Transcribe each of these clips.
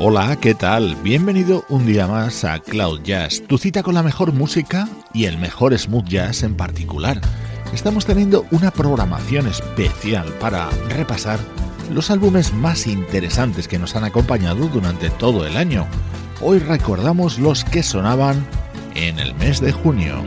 Hola, ¿qué tal? Bienvenido un día más a Cloud Jazz, tu cita con la mejor música y el mejor smooth jazz en particular. Estamos teniendo una programación especial para repasar los álbumes más interesantes que nos han acompañado durante todo el año. Hoy recordamos los que sonaban en el mes de junio.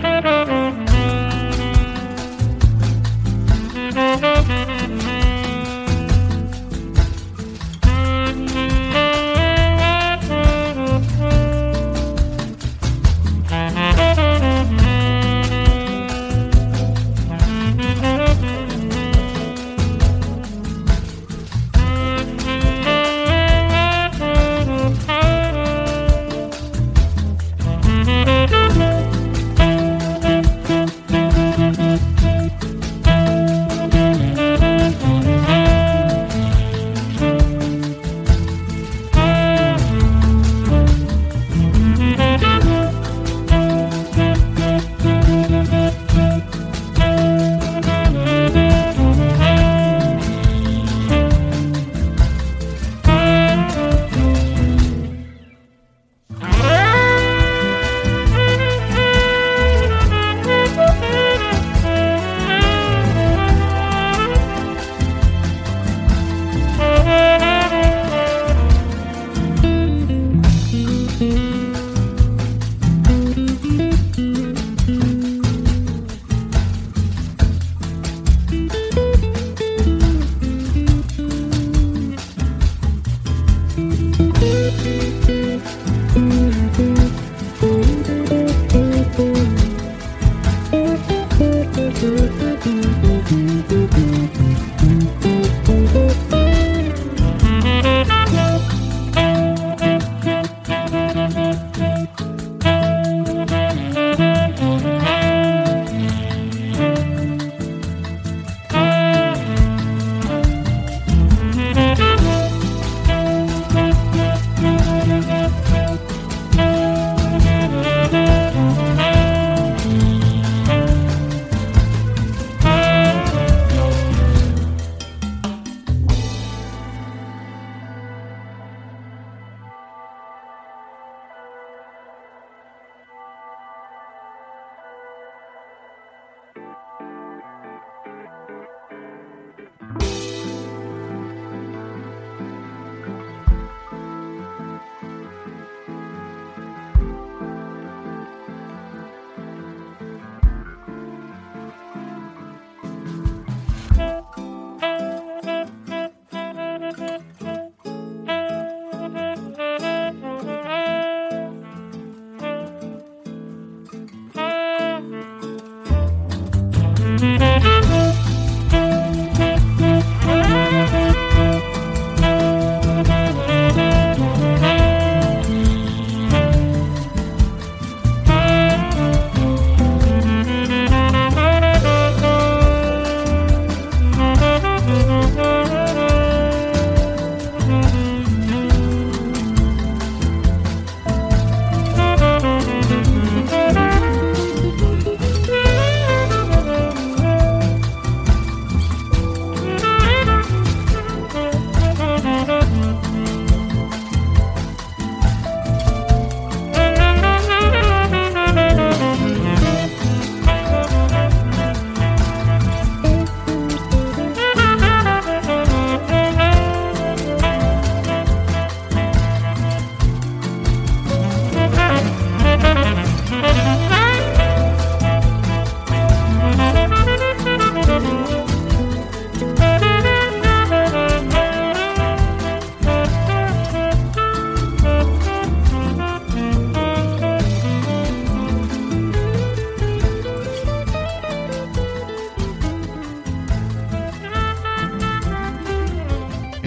Thank you.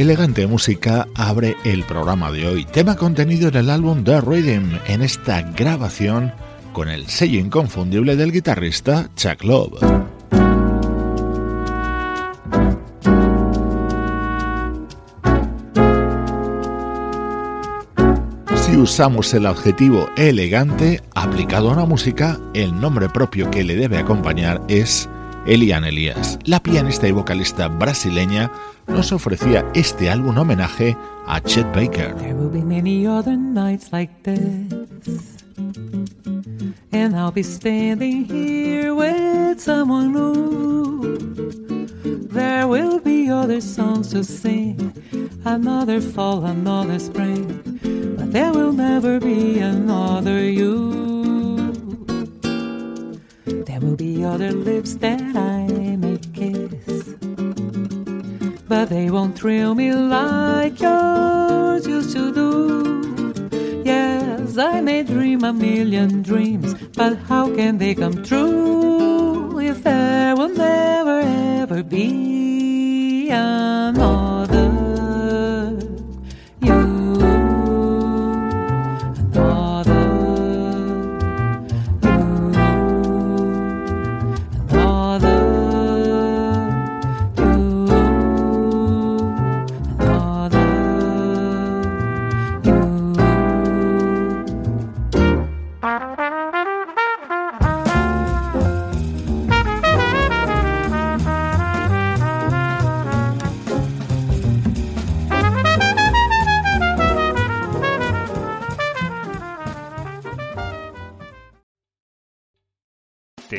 Elegante música abre el programa de hoy, tema contenido en el álbum The Rhythm, en esta grabación con el sello inconfundible del guitarrista Chuck Love. Si usamos el adjetivo elegante aplicado a una música, el nombre propio que le debe acompañar es Eliane Elias. La pianista y vocalista brasileña nos ofrecía este álbum homenaje a Chet Baker. There will be many other nights like this. And I'll be standing here with someone new. There will be other songs to sing, another fall, another spring. But there will never be another you. There will be other lips that I may kiss but they won't thrill me like yours used to do. Yes, I may dream a million dreams, but how can they come true if there will never ever be another?